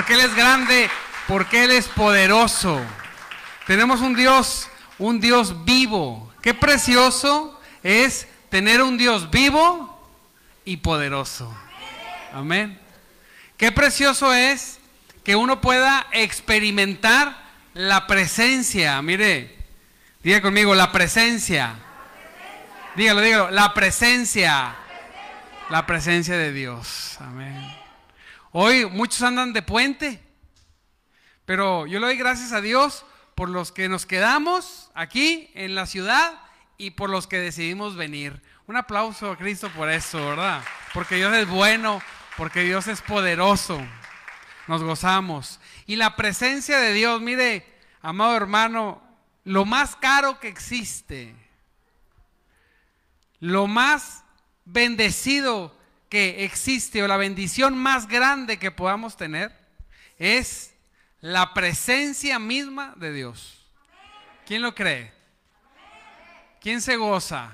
porque Él es grande, porque Él es poderoso. Tenemos un Dios, un Dios vivo. Qué precioso es tener un Dios vivo y poderoso. Amén. Qué precioso es que uno pueda experimentar la presencia. Mire, diga conmigo, la presencia. Dígalo, dígalo, la presencia. La presencia de Dios. Amén. Hoy muchos andan de puente, pero yo le doy gracias a Dios por los que nos quedamos aquí en la ciudad y por los que decidimos venir. Un aplauso a Cristo por eso, ¿verdad? Porque Dios es bueno, porque Dios es poderoso. Nos gozamos. Y la presencia de Dios, mire, amado hermano, lo más caro que existe, lo más bendecido que existe o la bendición más grande que podamos tener es la presencia misma de Dios. ¿Quién lo cree? ¿Quién se goza?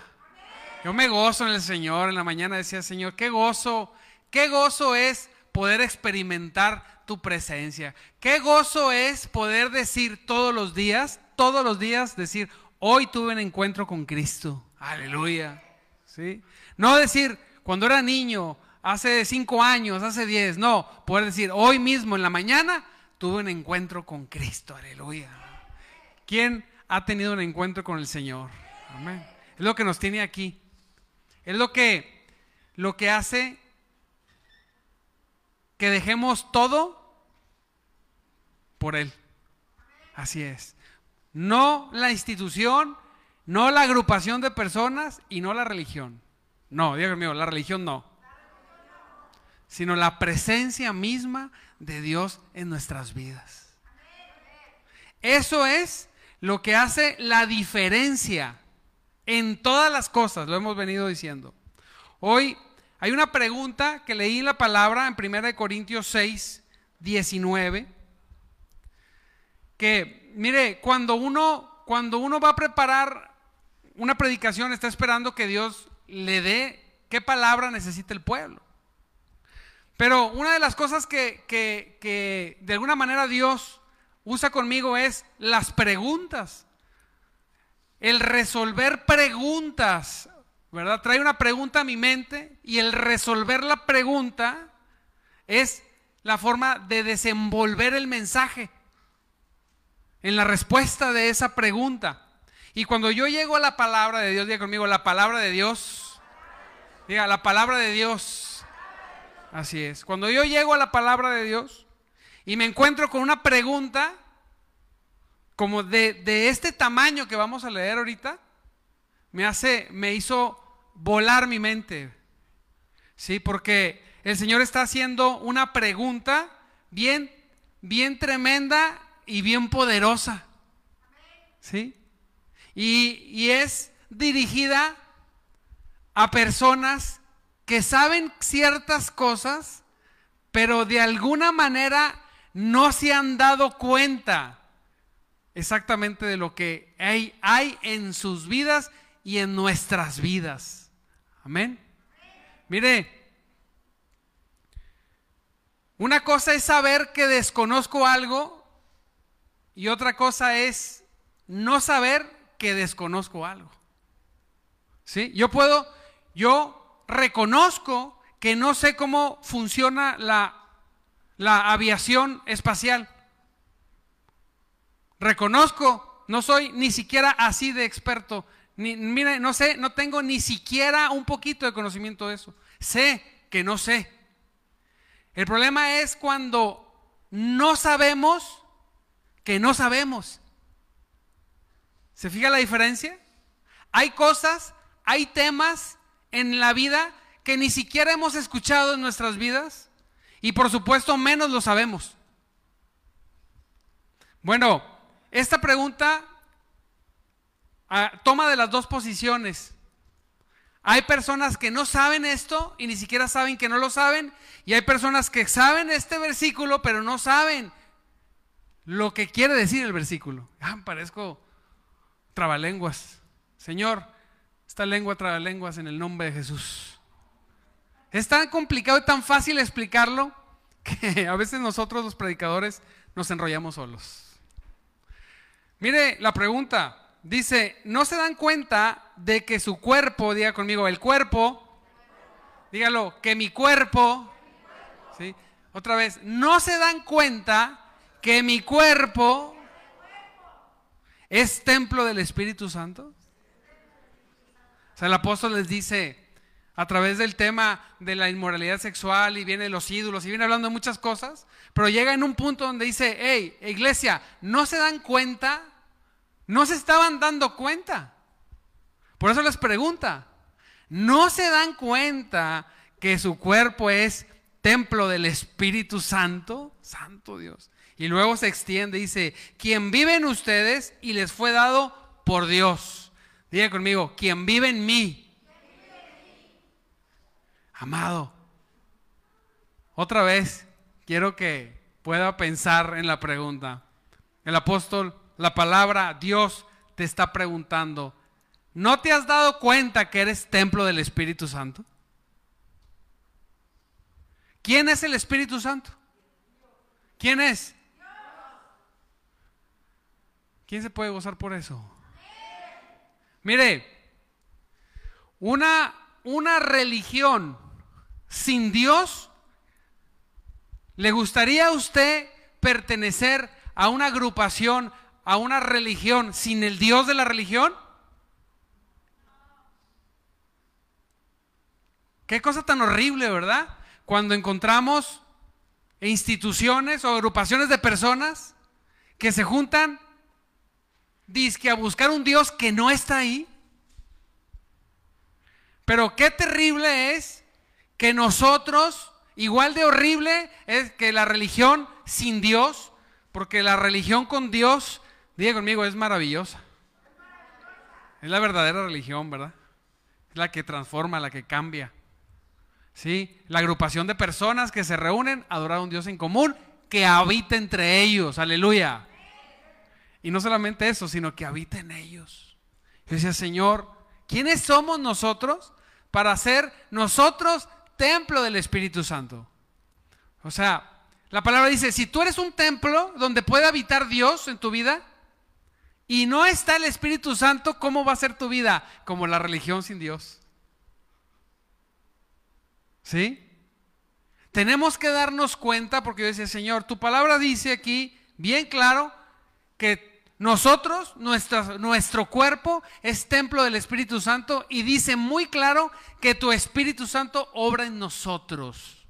Yo me gozo en el Señor. En la mañana decía, Señor, qué gozo, qué gozo es poder experimentar tu presencia. Qué gozo es poder decir todos los días, todos los días, decir, hoy tuve un encuentro con Cristo. Aleluya. ¿Sí? No decir, cuando era niño, hace cinco años, hace diez, no, poder decir, hoy mismo en la mañana tuve un encuentro con Cristo, aleluya. ¿Quién ha tenido un encuentro con el Señor? Amén. Es lo que nos tiene aquí. Es lo que, lo que hace que dejemos todo por Él. Así es. No la institución, no la agrupación de personas y no la religión. No, Dios mío, la religión no. Sino la presencia misma de Dios en nuestras vidas. Eso es lo que hace la diferencia en todas las cosas, lo hemos venido diciendo. Hoy hay una pregunta que leí en la palabra en 1 Corintios 6, 19, que mire, cuando uno, cuando uno va a preparar una predicación, está esperando que Dios le dé qué palabra necesita el pueblo. Pero una de las cosas que, que, de alguna manera Dios usa conmigo es las preguntas. El resolver preguntas, ¿verdad? Trae una pregunta a mi mente y el resolver la pregunta es la forma de desenvolver el mensaje en la respuesta de esa pregunta. Y cuando yo llego a la palabra de Dios, diga conmigo, la palabra de Dios. Diga, la palabra de Dios. Así es. Cuando yo llego a la palabra de Dios y me encuentro con una pregunta como de, este tamaño que vamos a leer ahorita, me hace, me hizo volar mi mente. Sí, porque el Señor está haciendo una pregunta bien, bien tremenda y bien poderosa. ¿Sí? Y, es dirigida a personas que saben ciertas cosas, pero de alguna manera no se han dado cuenta exactamente de lo que hay, hay, en sus vidas y en nuestras vidas. Amén. Mire, una cosa es saber que desconozco algo y otra cosa es no saber que desconozco algo. ¿Sí? Yo puedo, yo reconozco que no sé cómo funciona la, la aviación espacial. Reconozco, no soy ni siquiera así de experto. Ni, mire, no sé, no tengo ni siquiera un poquito de conocimiento de eso. Sé que no sé. El problema es cuando no sabemos que no sabemos. ¿Se fija la diferencia? Hay cosas, hay temas en la vida que ni siquiera hemos escuchado en nuestras vidas y por supuesto menos lo sabemos. Bueno, esta pregunta ah, toma de las dos posiciones. Hay personas que no saben esto y ni siquiera saben que no lo saben. Y hay personas que saben este versículo pero no saben lo que quiere decir el versículo. Ah, parezco trabalenguas. Señor, esta lengua trabalenguas en el nombre de Jesús. Es tan complicado y tan fácil explicarlo que a veces nosotros los predicadores nos enrollamos solos. Mire la pregunta. Dice, ¿no se dan cuenta de que su cuerpo, diga conmigo, el cuerpo, dígalo, que mi cuerpo, ¿sí? Otra vez, ¿no se dan cuenta que mi cuerpo es templo del Espíritu Santo? O sea, el apóstol les dice, a través del tema de la inmoralidad sexual y viene los ídolos y viene hablando de muchas cosas, pero llega en un punto donde dice, hey, iglesia, ¿no se dan cuenta no se estaban dando cuenta. Por eso les pregunta, ¿no se dan cuenta que su cuerpo es templo del Espíritu Santo? Santo Dios. Y luego se extiende, dice, quien vive en ustedes y les fue dado por Dios. Diga conmigo, quien vive en mí. Amado, otra vez quiero que pueda pensar en la pregunta. El apóstol la palabra Dios te está preguntando, ¿no te has dado cuenta que eres templo del Espíritu Santo? ¿Quién es el Espíritu Santo? ¿Quién es? ¿Quién se puede gozar por eso? Mire, una, una religión sin Dios, ¿le gustaría a usted pertenecer a una agrupación a una religión sin el Dios de la religión? Qué cosa tan horrible, ¿verdad? Cuando encontramos instituciones o agrupaciones de personas que se juntan disque a buscar un Dios que no está ahí. Pero qué terrible es que nosotros, igual de horrible es que la religión sin Dios, porque la religión con Dios Diga conmigo, es maravillosa. Es la verdadera religión, ¿verdad? Es la que transforma, la que cambia. ¿Sí? La agrupación de personas que se reúnen a adorar a un Dios en común que habita entre ellos. Aleluya. Y no solamente eso, sino que habita en ellos. Yo decía, Señor, ¿quiénes somos nosotros para ser nosotros templo del Espíritu Santo? O sea, la palabra dice, si tú eres un templo donde puede habitar Dios en tu vida, y no está el Espíritu Santo, ¿cómo va a ser tu vida? Como la religión sin Dios. ¿Sí? Tenemos que darnos cuenta, porque yo decía, Señor, tu palabra dice aquí, bien claro, que nosotros, nuestro cuerpo es templo del Espíritu Santo y dice muy claro que tu Espíritu Santo obra en nosotros.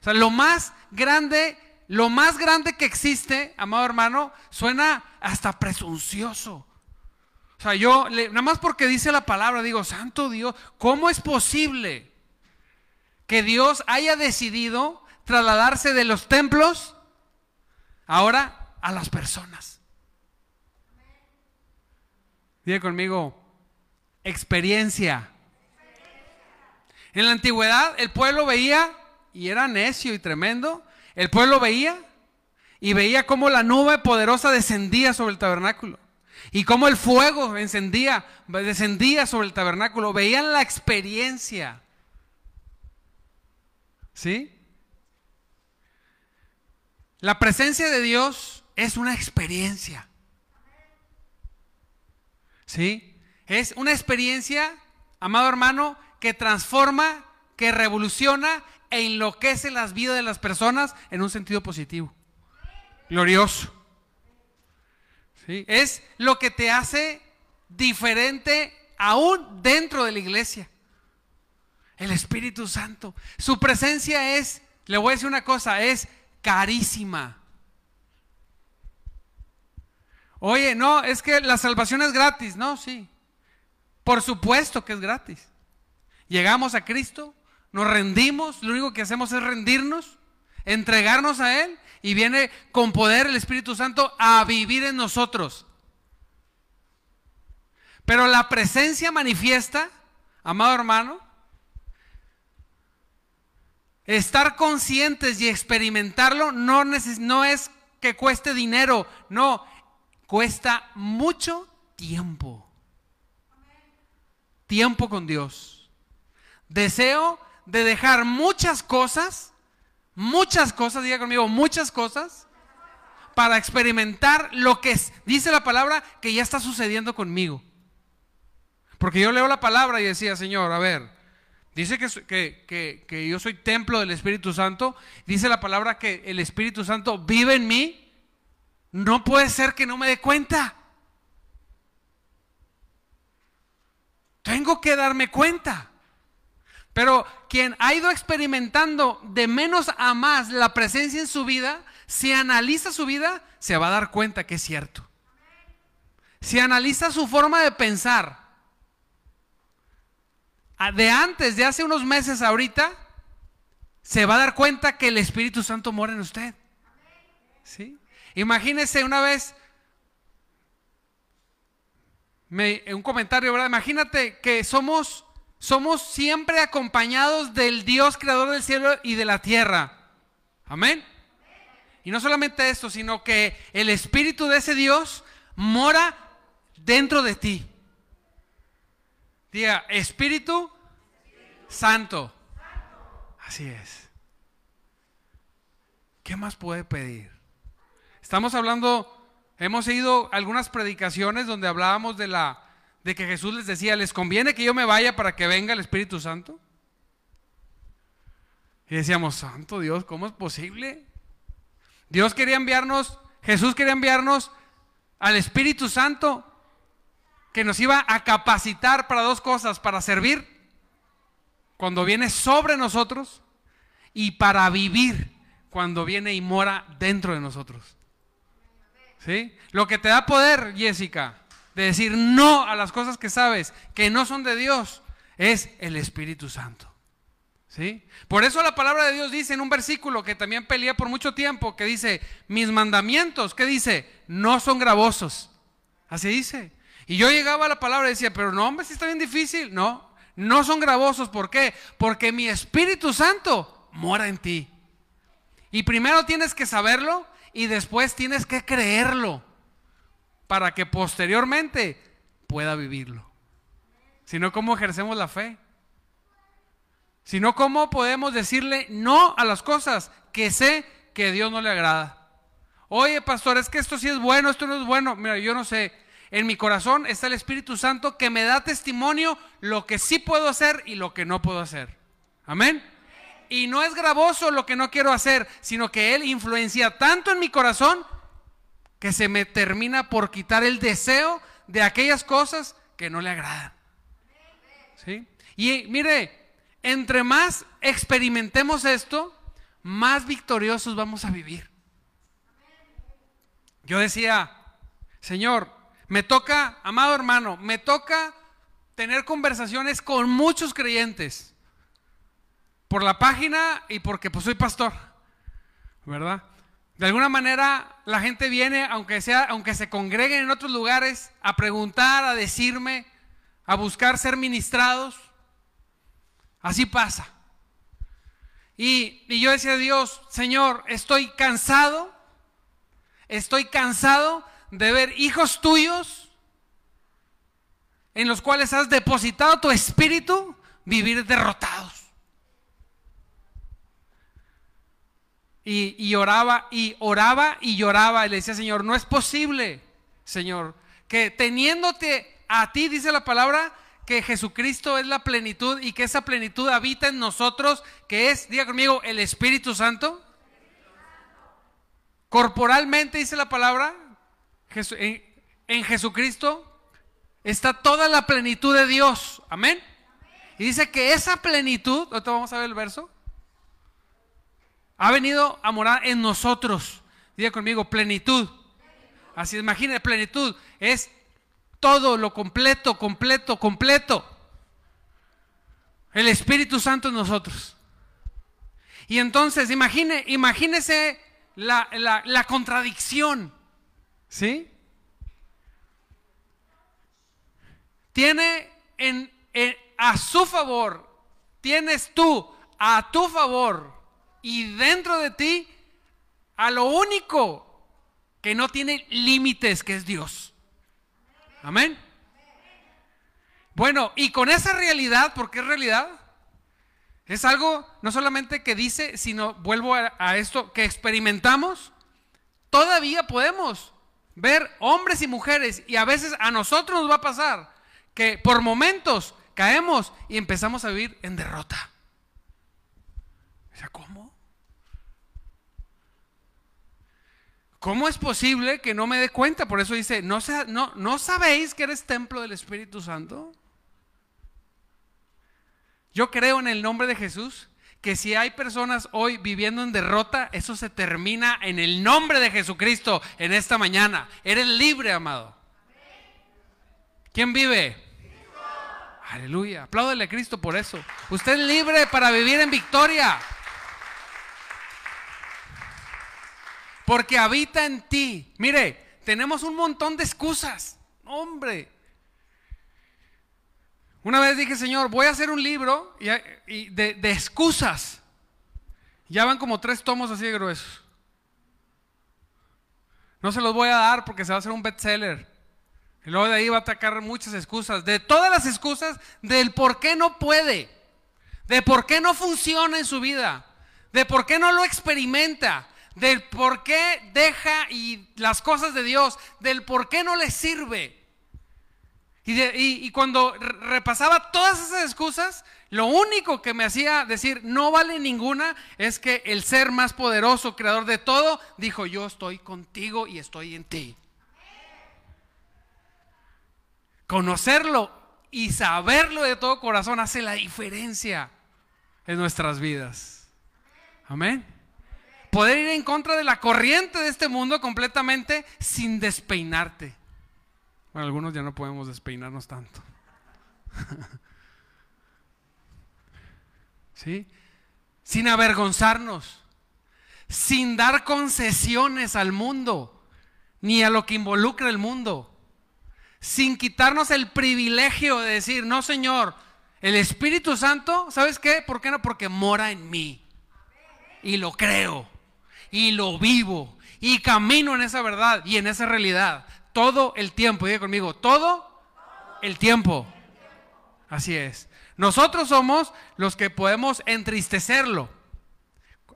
O sea, lo más grande lo más grande que existe, amado hermano, suena hasta presuncioso. O sea, yo, nada más porque dice la palabra, digo, Santo Dios, ¿cómo es posible que Dios haya decidido trasladarse de los templos ahora a las personas? Diga conmigo, experiencia. En la antigüedad el pueblo veía y era necio y tremendo el pueblo veía y veía cómo la nube poderosa descendía sobre el tabernáculo y cómo el fuego encendía, descendía sobre el tabernáculo. Veían la experiencia. ¿Sí? La presencia de Dios es una experiencia. ¿Sí? Es una experiencia, amado hermano, que transforma, que revoluciona e enloquece las vidas de las personas en un sentido positivo. Glorioso. ¿Sí? Es lo que te hace diferente aún dentro de la iglesia. El Espíritu Santo. Su presencia es, le voy a decir una cosa, es carísima. Oye, no, es que la salvación es gratis. No, sí. Por supuesto que es gratis. Llegamos a Cristo, nos rendimos, lo único que hacemos es rendirnos, entregarnos a Él y viene con poder el Espíritu Santo a vivir en nosotros. Pero la presencia manifiesta, amado hermano, estar conscientes y experimentarlo no, no es que cueste dinero, no, cuesta mucho tiempo. Tiempo con Dios. Deseo de dejar muchas cosas, muchas cosas, diga conmigo, muchas cosas, para experimentar lo que es, dice la palabra que ya está sucediendo conmigo. Porque yo leo la palabra y decía, Señor, a ver, dice que, que, yo soy templo del Espíritu Santo, dice la palabra que el Espíritu Santo vive en mí, no puede ser que no me dé cuenta. Tengo que darme cuenta. Pero quien ha ido experimentando de menos a más la presencia en su vida, si analiza su vida, se va a dar cuenta que es cierto. Si analiza su forma de pensar, de antes, de hace unos meses ahorita, se va a dar cuenta que el Espíritu Santo mora en usted. ¿Sí? Imagínese una vez, un comentario, ¿verdad? Imagínate que somos, somos siempre acompañados del Dios creador del cielo y de la tierra. Amén. Y no solamente esto, sino que el Espíritu de ese Dios mora dentro de ti. Diga, Espíritu Santo. Así es. ¿Qué más puede pedir? Estamos hablando, hemos oído algunas predicaciones donde hablábamos de la de que Jesús les decía, ¿les conviene que yo me vaya para que venga el Espíritu Santo? Y decíamos, Santo Dios, ¿cómo es posible? Dios quería enviarnos, Jesús quería enviarnos al Espíritu Santo que nos iba a capacitar para dos cosas, para servir cuando viene sobre nosotros y para vivir cuando viene y mora dentro de nosotros. ¿Sí? Lo que te da poder, Jessica, de decir no a las cosas que sabes que no son de Dios, es el Espíritu Santo. ¿Sí? Por eso la palabra de Dios dice en un versículo que también pelea por mucho tiempo, que dice, mis mandamientos, ¿qué dice? No son gravosos. Así dice. Y yo llegaba a la palabra y decía, pero no, hombre, si está bien difícil. No, no son gravosos. ¿Por qué? Porque mi Espíritu Santo mora en ti. Y primero tienes que saberlo y después tienes que creerlo para que posteriormente pueda vivirlo. Si no, ¿cómo ejercemos la fe? Si no, ¿cómo podemos decirle no a las cosas que sé que Dios no le agrada? Oye, pastor, es que esto sí es bueno, esto no es bueno. Mira, yo no sé. En mi corazón está el Espíritu Santo que me da testimonio lo que sí puedo hacer y lo que no puedo hacer. Amén. Y no es gravoso lo que no quiero hacer, sino que Él influencia tanto en mi corazón que se me termina por quitar el deseo de aquellas cosas que no le agradan. ¿Sí? Y mire, entre más experimentemos esto, más victoriosos vamos a vivir. Yo decía, Señor, me toca, amado hermano, me toca tener conversaciones con muchos creyentes. Por la página y porque pues soy pastor. ¿Verdad? De alguna manera la gente viene, aunque sea, aunque se congreguen en otros lugares, a preguntar, a decirme, a buscar ser ministrados. Así pasa. Y, y yo decía a Dios, Señor, estoy cansado, estoy cansado de ver hijos tuyos en los cuales has depositado tu espíritu vivir derrotados. Y, oraba, y oraba y lloraba y le decía, Señor, no es posible, Señor, que teniéndote a ti, dice la palabra, que Jesucristo es la plenitud y que esa plenitud habita en nosotros, que es, diga conmigo, el Espíritu Santo. Corporalmente dice la palabra, en, Jesucristo está toda la plenitud de Dios. Amén. Y dice que esa plenitud, ahorita vamos a ver el verso, ha venido a morar en nosotros. Diga conmigo, plenitud. Así imagínate, plenitud es todo lo completo, completo, completo. El Espíritu Santo en nosotros. Y entonces, imagine, imagínese la, la contradicción. ¿Sí? Tiene en, a su favor, tienes tú a tu favor y dentro de ti a lo único que no tiene límites, que es Dios. Amén. Bueno, y con esa realidad, porque es realidad, Es algo no solamente que dice, sino vuelvo a, a esto, que experimentamos. Todavía podemos ver hombres y mujeres, y a veces a nosotros nos va a pasar que por momentos caemos y empezamos a vivir en derrota. O sea, ¿cómo? ¿Cómo es posible que no me dé cuenta? Por eso dice, ¿no, no, ¿no sabéis que eres templo del Espíritu Santo? Yo creo en el nombre de Jesús que si hay personas hoy viviendo en derrota, eso se termina en el nombre de Jesucristo en esta mañana. Eres libre, amado. ¿Quién vive? Aleluya. Apláudele a Cristo por eso. Usted es libre para vivir en victoria. Porque habita en ti. Mire, tenemos un montón de excusas. Hombre. Una vez dije, Señor, voy a hacer un libro de, de excusas. Ya van como tres tomos así de gruesos. No se los voy a dar porque se va a hacer un bestseller. Y luego de ahí va a atacar muchas excusas. De todas las excusas del por qué no puede. De por qué no funciona en su vida. De por qué no lo experimenta. Del por qué deja y las cosas de Dios. Del por qué no le sirve. Y, y cuando repasaba todas esas excusas, lo único que me hacía decir no vale ninguna es que el ser más poderoso, creador de todo, dijo yo estoy contigo y estoy en ti. Conocerlo y saberlo de todo corazón hace la diferencia en nuestras vidas. Amén. Poder ir en contra de la corriente de este mundo completamente sin despeinarte. Bueno, algunos ya no podemos despeinarnos tanto. ¿Sí? Sin avergonzarnos, sin dar concesiones al mundo, ni a lo que involucra el mundo sin quitarnos el privilegio de decir, no Señor, el Espíritu Santo, ¿sabes qué? ¿Por qué no? Porque mora en mí. Y lo creo, y lo vivo, y camino en esa verdad y en esa realidad. Todo el tiempo, diga conmigo, todo el tiempo. Así es. Nosotros somos los que podemos entristecerlo,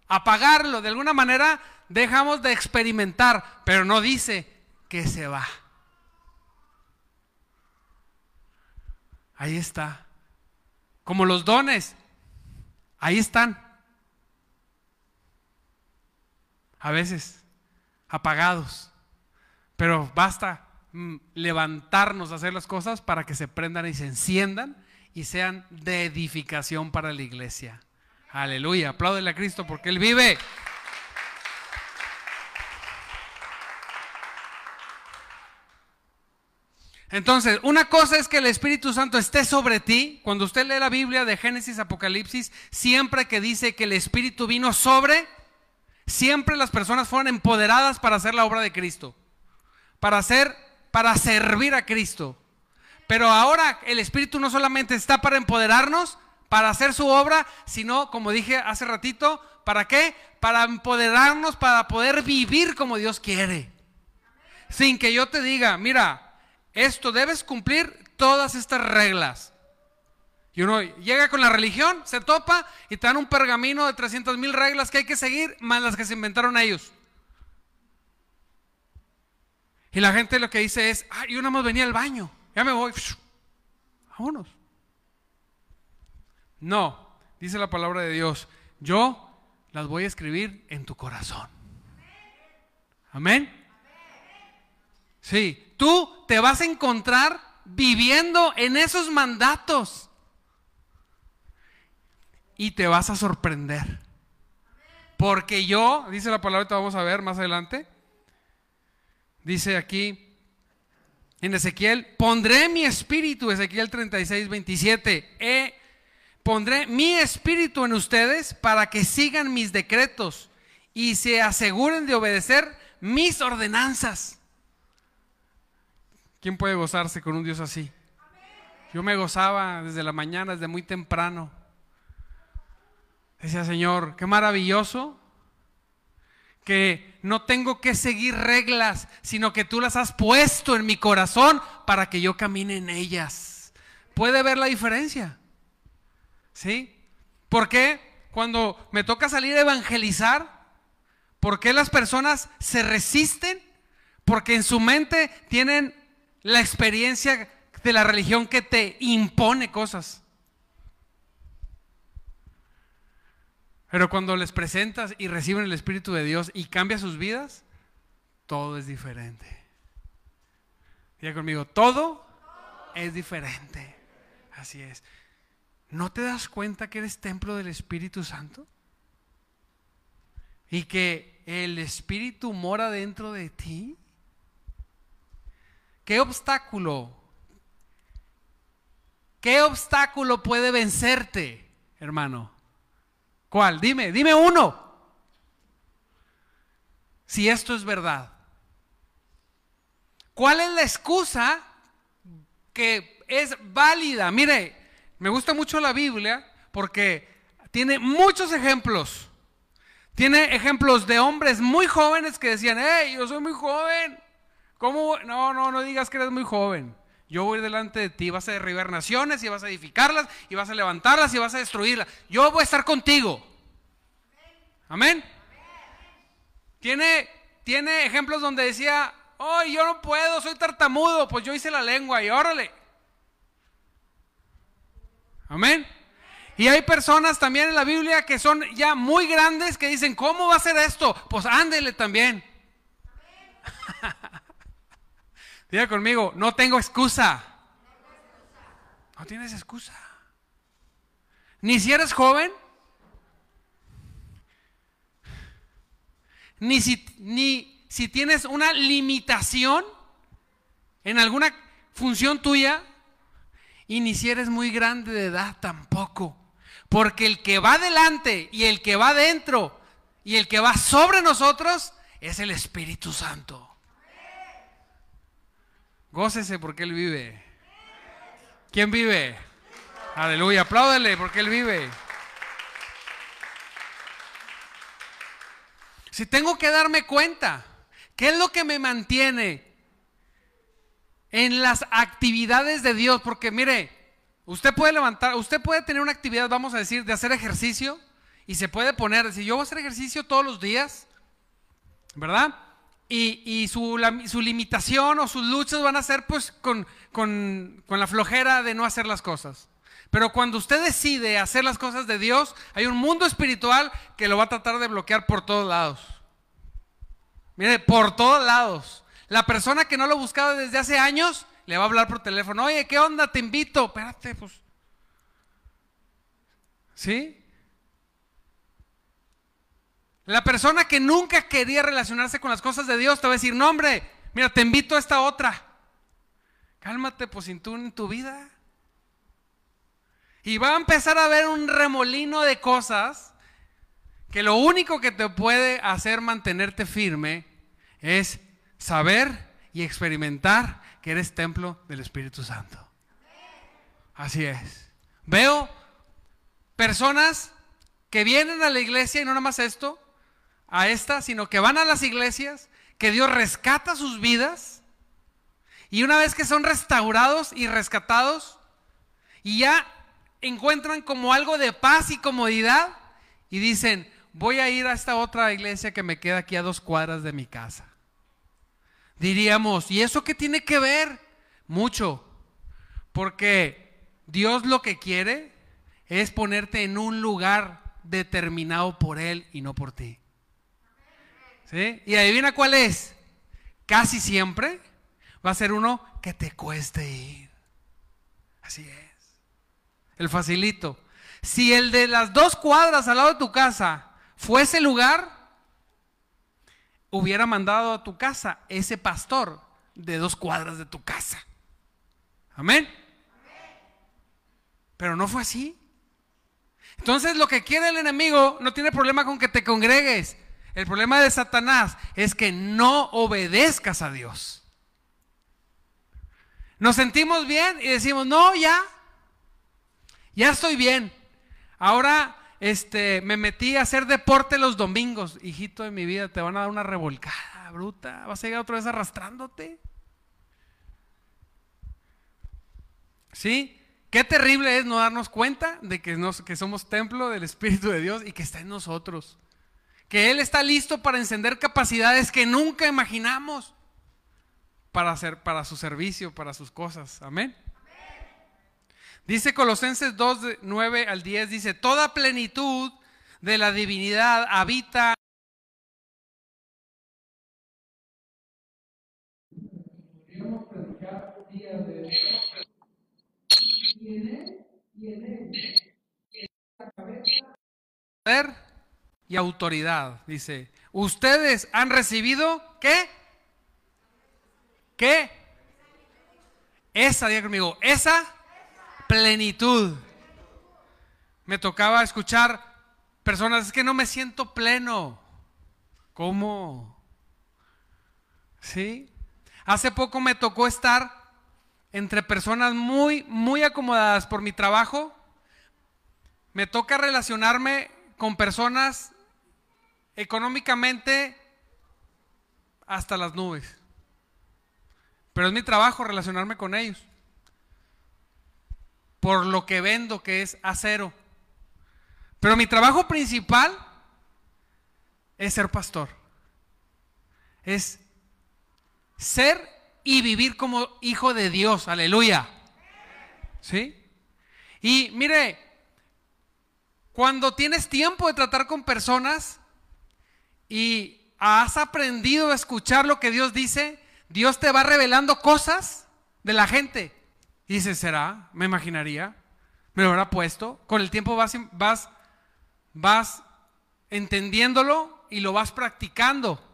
apagarlo. De alguna manera dejamos de experimentar, pero no dice que se va. Ahí está. Como los dones, ahí están. A veces apagados. Pero basta mm, levantarnos a hacer las cosas para que se prendan y se enciendan y sean de edificación para la iglesia. Aleluya. Apláudele a Cristo porque Él vive. Entonces, una cosa es que el Espíritu Santo esté sobre ti. Cuando usted lee la Biblia de Génesis, Apocalipsis, siempre que dice que el Espíritu vino sobre, siempre las personas fueron empoderadas para hacer la obra de Cristo. Para hacer, para servir a Cristo. Pero ahora el Espíritu no solamente está para empoderarnos, para hacer su obra, sino, como dije hace ratito, ¿para qué? Para empoderarnos, para poder vivir como Dios quiere. Sin que yo te diga, mira, esto debes cumplir todas estas reglas. Y uno llega con la religión, se topa y te dan un pergamino de 300 mil reglas que hay que seguir, más las que se inventaron ellos. Y la gente lo que dice es, ah, yo nada más venía al baño, ya me voy. Vámonos. No, dice la palabra de Dios, yo las voy a escribir en tu corazón. Amén. Sí, tú te vas a encontrar viviendo en esos mandatos. Y te vas a sorprender. Porque yo, dice la palabra, vamos a ver más adelante. Dice aquí en Ezequiel, pondré mi espíritu, Ezequiel 36, 27, pondré mi espíritu en ustedes para que sigan mis decretos y se aseguren de obedecer mis ordenanzas. ¿Quién puede gozarse con un Dios así? Yo me gozaba desde la mañana, desde muy temprano. Decía, Señor, qué maravilloso que no tengo que seguir reglas, sino que tú las has puesto en mi corazón para que yo camine en ellas. ¿Puede ver la diferencia? ¿Sí? ¿Por qué cuando me toca salir a evangelizar, por qué las personas se resisten? Porque en su mente tienen la experiencia de la religión que te impone cosas. Pero cuando les presentas y reciben el Espíritu de Dios y cambia sus vidas, todo es diferente. Diga conmigo, todo es diferente. Así es. ¿No te das cuenta que eres templo del Espíritu Santo? Y que el Espíritu mora dentro de ti. ¿Qué obstáculo? ¿Qué obstáculo puede vencerte, hermano? ¿Cuál? Dime, dime uno. Si esto es verdad. ¿Cuál es la excusa que es válida? Mire, me gusta mucho la Biblia porque tiene muchos ejemplos. Tiene ejemplos de hombres muy jóvenes que decían, hey, yo soy muy joven. ¿Cómo? No, no, no digas que eres muy joven. Yo voy delante de ti, vas a derribar naciones y vas a edificarlas y vas a levantarlas y vas a destruirlas. Yo voy a estar contigo. Amén. Tiene, tiene ejemplos donde decía, oh, yo no puedo, soy tartamudo, pues yo hice la lengua y órale. Amén. Y hay personas también en la Biblia que son ya muy grandes que dicen, ¿cómo va a ser esto? Pues ándele también. Diga conmigo, no tengo excusa. No tienes excusa. Ni si eres joven, ni si, ni si tienes una limitación en alguna función tuya, y ni si eres muy grande de edad tampoco. Porque el que va adelante y el que va dentro y el que va sobre nosotros es el Espíritu Santo. Gócese porque Él vive. ¿Quién vive? Aleluya, apláudele porque Él vive. Si tengo que darme cuenta, ¿qué es lo que me mantiene en las actividades de Dios? Porque mire, usted puede levantar, usted puede tener una actividad, vamos a decir, de hacer ejercicio y se puede poner, decir, yo voy a hacer ejercicio todos los días, ¿verdad? Y, su, limitación o sus luchas van a ser pues con, con, la flojera de no hacer las cosas. Pero cuando usted decide hacer las cosas de Dios, hay un mundo espiritual que lo va a tratar de bloquear por todos lados. Mire, por todos lados. La persona que no lo buscaba desde hace años le va a hablar por teléfono. Oye, ¿qué onda? Te invito. Espérate, pues. ¿Sí? La persona que nunca quería relacionarse con las cosas de Dios te va a decir, no hombre, mira, te invito a esta otra. Cálmate, pues sin tú en tu vida. Y va a empezar a haber un remolino de cosas que lo único que te puede hacer mantenerte firme es saber y experimentar que eres templo del Espíritu Santo. Así es. Veo personas que vienen a la iglesia y no nada más esto, a esta, sino que van a las iglesias, que Dios rescata sus vidas y una vez que son restaurados y rescatados y ya encuentran como algo de paz y comodidad y dicen, voy a ir a esta otra iglesia que me queda aquí a dos cuadras de mi casa. Diríamos, ¿y eso qué tiene que ver? Mucho, porque Dios lo que quiere es ponerte en un lugar determinado por Él y no por ti. Y adivina cuál es. Casi siempre va a ser uno que te cueste ir. Así es. El facilito. Si el de las dos cuadras al lado de tu casa fuese lugar, hubiera mandado a tu casa ese pastor de dos cuadras de tu casa. Amén. Pero no fue así. Entonces lo que quiere el enemigo no tiene problema con que te congregues. El problema de Satanás es que no obedezcas a Dios. Nos sentimos bien y decimos, no, ya, ya estoy bien. Ahora este, me metí a hacer deporte los domingos. Hijito de mi vida, te van a dar una revolcada bruta. Vas a llegar otra vez arrastrándote. ¿Sí? Qué terrible es no darnos cuenta de que, que somos templo del Espíritu de Dios y que está en nosotros. Que Él está listo para encender capacidades que nunca imaginamos para, hacer, para su servicio, para sus cosas. Amén. Dice Colosenses 2, 9 al 10, dice, toda plenitud de la divinidad habita y autoridad. Dice, ustedes han recibido, ¿qué? ¿Qué? Esa, diga conmigo, esa plenitud. Me tocaba escuchar personas, es que no me siento pleno. ¿Cómo? ¿Sí? Hace poco me tocó estar entre personas muy, muy acomodadas por mi trabajo. Me toca relacionarme con personas económicamente hasta las nubes. Pero es mi trabajo relacionarme con ellos. Por lo que vendo, que es acero. Pero mi trabajo principal es ser pastor. Es ser y vivir como hijo de Dios. Aleluya. ¿Sí? Y mire, cuando tienes tiempo de tratar con personas y has aprendido a escuchar lo que Dios dice, Dios te va revelando cosas de la gente. Y dices, ¿será? Me imaginaría. Me lo habrá puesto. Con el tiempo vas, vas, vas entendiéndolo y lo vas practicando.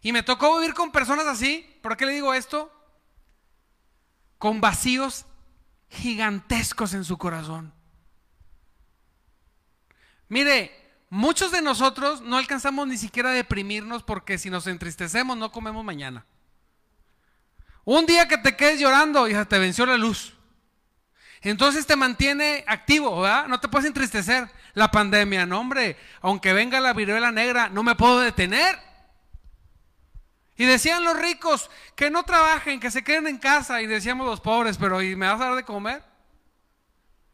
Y me tocó vivir con personas así. ¿Por qué le digo esto? Con vacíos gigantescos en su corazón. Mire, muchos de nosotros no alcanzamos ni siquiera a deprimirnos porque si nos entristecemos no comemos mañana. Un día que te quedes llorando, ya te venció la luz. Entonces te mantiene activo, ¿verdad? No te puedes entristecer. La pandemia, no hombre, aunque venga la viruela negra, no me puedo detener. Y decían los ricos que no trabajen, que se queden en casa. Y decíamos los pobres, pero ¿y me vas a dar de comer?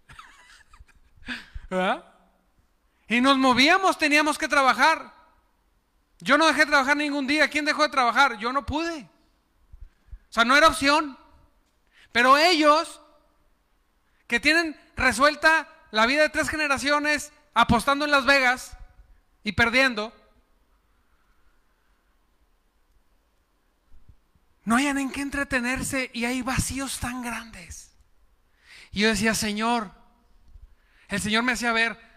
¿Verdad? Y nos movíamos, teníamos que trabajar. Yo no dejé de trabajar ningún día. ¿Quién dejó de trabajar? Yo no pude. O sea, no era opción. Pero ellos, que tienen resuelta la vida de tres generaciones apostando en Las Vegas y perdiendo, no hayan en qué entretenerse y hay vacíos tan grandes. Y yo decía, Señor, el Señor me hacía ver,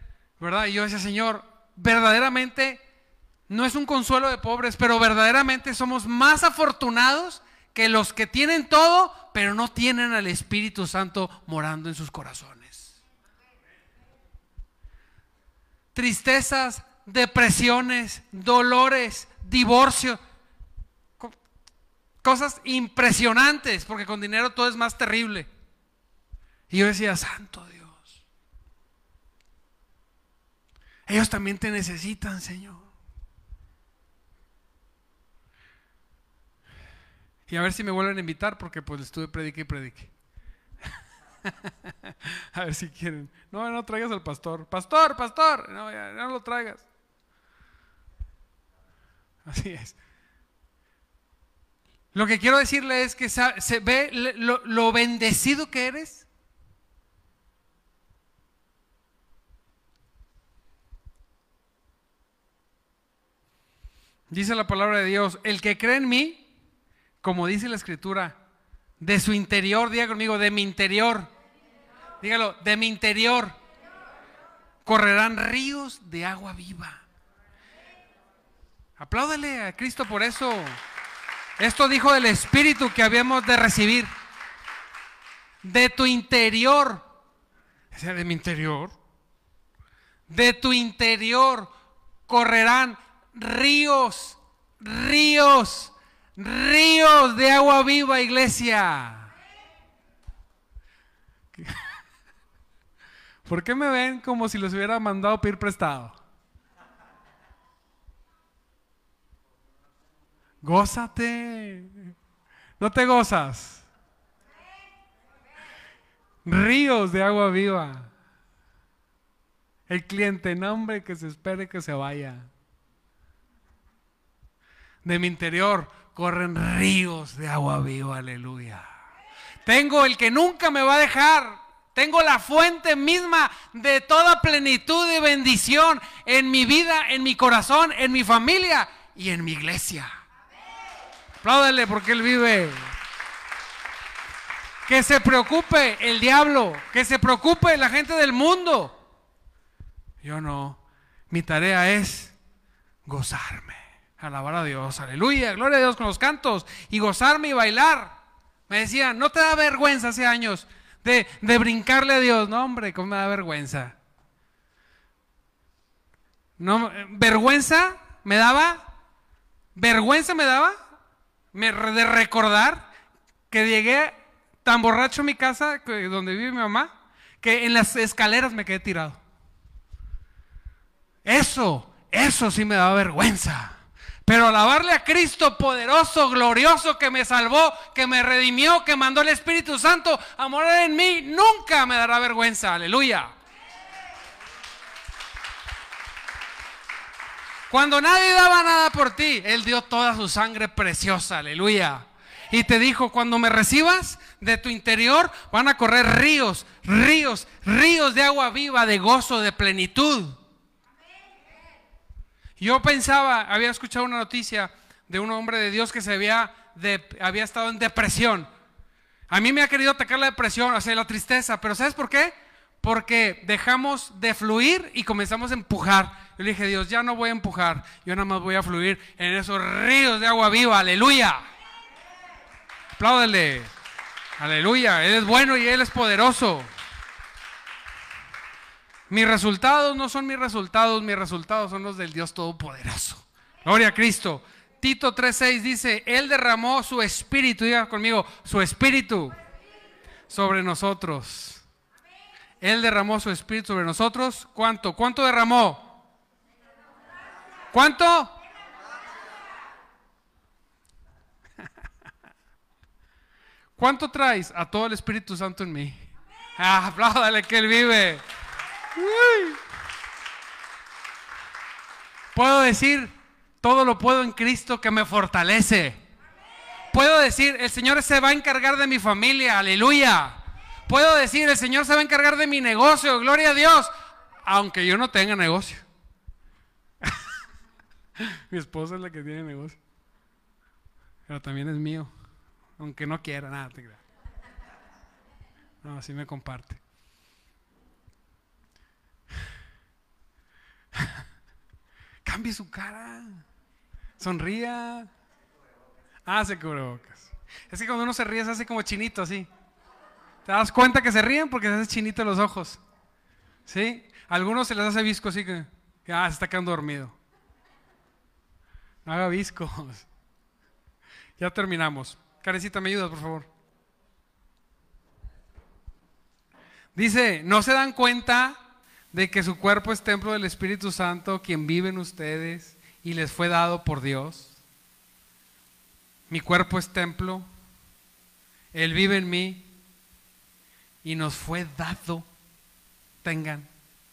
¿verdad? Y yo decía, Señor, verdaderamente no es un consuelo de pobres, pero verdaderamente somos más afortunados que los que tienen todo, pero no tienen al Espíritu Santo morando en sus corazones. Tristezas, depresiones, dolores, divorcio Cosas impresionantes, porque con dinero todo es más terrible. Y yo decía, Santo Dios, ellos también te necesitan, Señor. Y a ver si me vuelven a invitar, porque pues estuve predique y predique. a ver si quieren. No, no traigas al pastor. Pastor, pastor. No, ya, no lo traigas. Así es. Lo que quiero decirle es que se ve lo, bendecido que eres. Dice la palabra de Dios, el que cree en mí, como dice la escritura, de su interior, diga conmigo, de mi interior, dígalo, de mi interior, correrán ríos de agua viva. Apláudale a Cristo por eso. Esto dijo del Espíritu que habíamos de recibir. De tu interior. Decía, de mi interior. De tu interior correrán ríos, ríos, ríos de agua viva, iglesia. ¿Por qué me ven como si los hubiera mandado pedir prestado? Gózate. ¿No te gozas? ríos de agua viva. El cliente, nombre que se espere que se vaya. De mi interior corren ríos de agua viva, aleluya. Tengo el que nunca me va a dejar. Tengo la fuente misma de toda plenitud y bendición en mi vida, en mi corazón, en mi familia y en mi iglesia. Apláudale porque Él vive. Que se preocupe el diablo, que se preocupe la gente del mundo. Yo no. Mi tarea es gozarme, alabar a Dios, aleluya, gloria a Dios con los cantos y gozarme y bailar. Me decían, ¿no te da vergüenza hace años de, de brincarle a Dios? No, hombre, ¿cómo me da vergüenza? No, vergüenza me daba, vergüenza me daba de recordar que llegué tan borracho en mi casa, donde vive mi mamá, que en las escaleras me quedé tirado. Eso, eso sí me da vergüenza. Pero alabarle a Cristo poderoso, glorioso, que me salvó, que me redimió, que mandó el Espíritu Santo a morar en mí, nunca me dará vergüenza. Aleluya. Cuando nadie daba nada por ti, Él dio toda su sangre preciosa. Aleluya. Y te dijo, cuando me recibas, de tu interior van a correr ríos, ríos, ríos de agua viva, de gozo, de plenitud. Yo pensaba, había escuchado una noticia de un hombre de Dios que se había, había estado en depresión. A mí me ha querido atacar la depresión, o sea, la tristeza, pero ¿sabes por qué? Porque dejamos de fluir y comenzamos a empujar. Yo le dije, Dios, ya no voy a empujar, yo nada más voy a fluir en esos ríos de agua viva, aleluya. Apláudele. Aleluya, Él es bueno y Él es poderoso. Mis resultados no son mis resultados, mis resultados son los del Dios Todopoderoso. Gloria a Cristo. Tito 3:6 dice, Él derramó su espíritu, diga conmigo, su espíritu sobre nosotros. Él derramó su espíritu sobre nosotros. ¿Cuánto? ¿Cuánto derramó? ¿Cuánto? ¿Cuánto traes? A todo el Espíritu Santo en mí. Ah, apláudale que Él vive. Puedo decir, todo lo puedo en Cristo que me fortalece. Puedo decir, el Señor se va a encargar de mi familia, aleluya. Puedo decir, el Señor se va a encargar de mi negocio, gloria a Dios, aunque yo no tenga negocio. mi esposa es la que tiene negocio, pero también es mío. Aunque no quiera, nada, te No, así me comparte. Cambie su cara. Sonría. Hace cubrebocas. Es que cuando uno se ríe se hace como chinito así. ¿Te das cuenta que se ríen? Porque se hace chinito los ojos. ¿Sí? A algunos se les hace visco así que, ah, se está quedando dormido. No haga viscos. Ya terminamos. Carecita, ¿me ayudas, por favor? Dice, ¿no se dan cuenta de que su cuerpo es templo del Espíritu Santo, quien vive en ustedes y les fue dado por Dios? Mi cuerpo es templo, Él vive en mí y nos fue dado, tengan,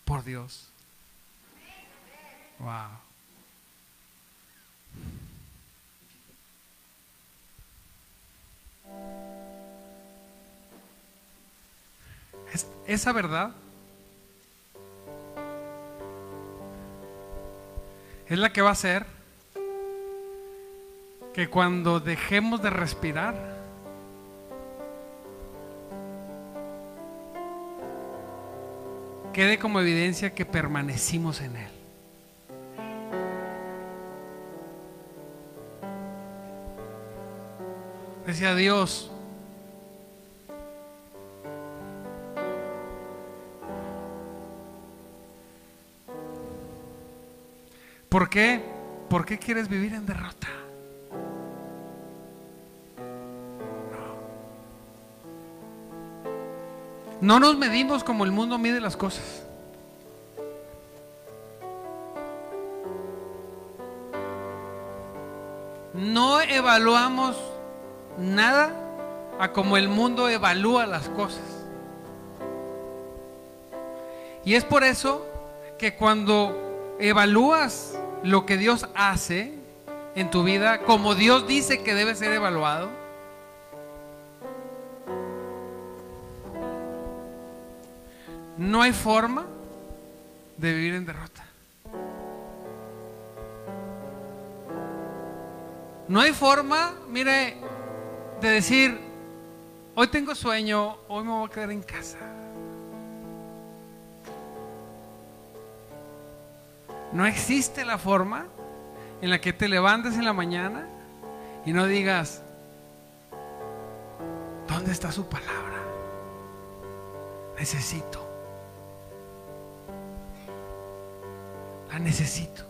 por Dios. Wow. esa verdad es la que va a hacer que cuando dejemos de respirar, quede como evidencia que permanecimos en Él. Decía Dios, ¿Por qué? ¿Por qué quieres vivir en derrota? No. No nos medimos como el mundo mide las cosas. No evaluamos nada a como el mundo evalúa las cosas. Y es por eso que cuando evalúas lo que Dios hace en tu vida, como Dios dice que debe ser evaluado, no hay forma de vivir en derrota. No hay forma, mire, de decir, hoy tengo sueño, hoy me voy a quedar en casa. No existe la forma en la que te levantes en la mañana y no digas, ¿dónde está su palabra? Necesito. La necesito.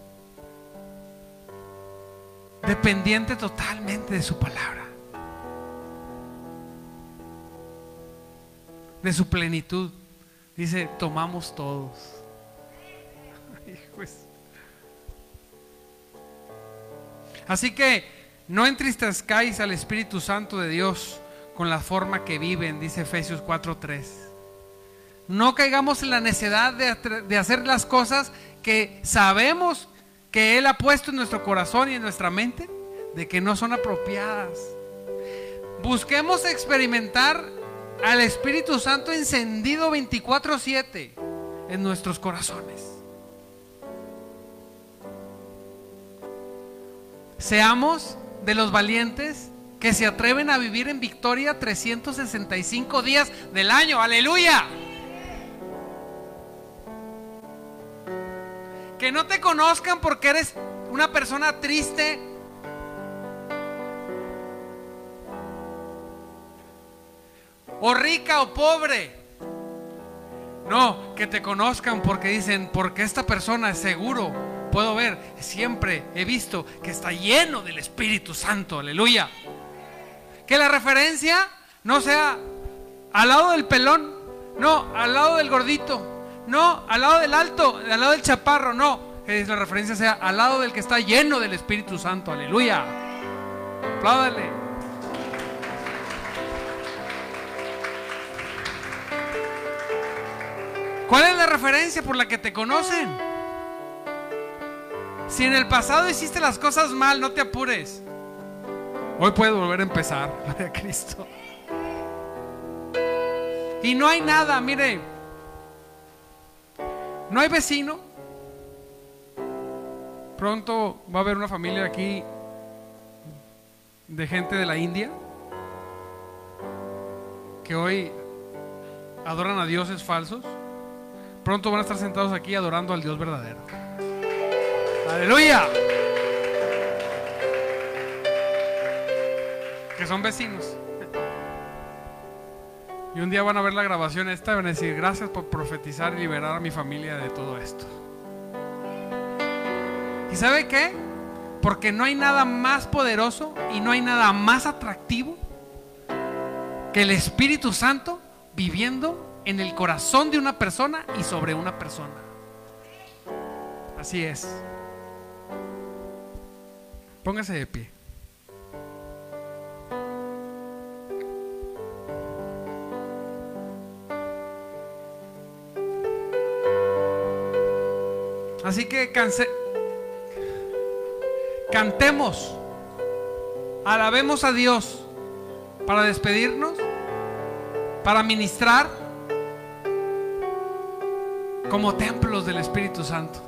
Dependiente totalmente de su palabra. De su plenitud. Dice, tomamos todos. Así que no entristezcáis al Espíritu Santo de Dios con la forma que viven, dice Efesios 4:3. No caigamos en la necedad de, de hacer las cosas que sabemos que Él ha puesto en nuestro corazón y en nuestra mente, de que no son apropiadas. Busquemos experimentar al Espíritu Santo encendido 24/7 en nuestros corazones. Seamos de los valientes que se atreven a vivir en victoria 365 días del año. Aleluya. Que no te conozcan porque eres una persona triste. O rica o pobre. No, que te conozcan porque dicen, porque esta persona es seguro puedo ver, siempre he visto que está lleno del Espíritu Santo, aleluya. Que la referencia no sea al lado del pelón, no, al lado del gordito, no, al lado del alto, al lado del chaparro, no. Que la referencia sea al lado del que está lleno del Espíritu Santo, aleluya. Apláudale. ¿Cuál es la referencia por la que te conocen? Si en el pasado hiciste las cosas mal, no te apures. Hoy puedes volver a empezar, gloria a Cristo. Y no hay nada, mire, no hay vecino. Pronto va a haber una familia aquí de gente de la India que hoy adoran a dioses falsos. Pronto van a estar sentados aquí adorando al Dios verdadero. Aleluya. Que son vecinos. Y un día van a ver la grabación esta y van a decir, gracias por profetizar y liberar a mi familia de todo esto. ¿Y sabe qué? Porque no hay nada más poderoso y no hay nada más atractivo que el Espíritu Santo viviendo en el corazón de una persona y sobre una persona. Así es. Póngase de pie. Así que cantemos, alabemos a Dios para despedirnos, para ministrar como templos del Espíritu Santo.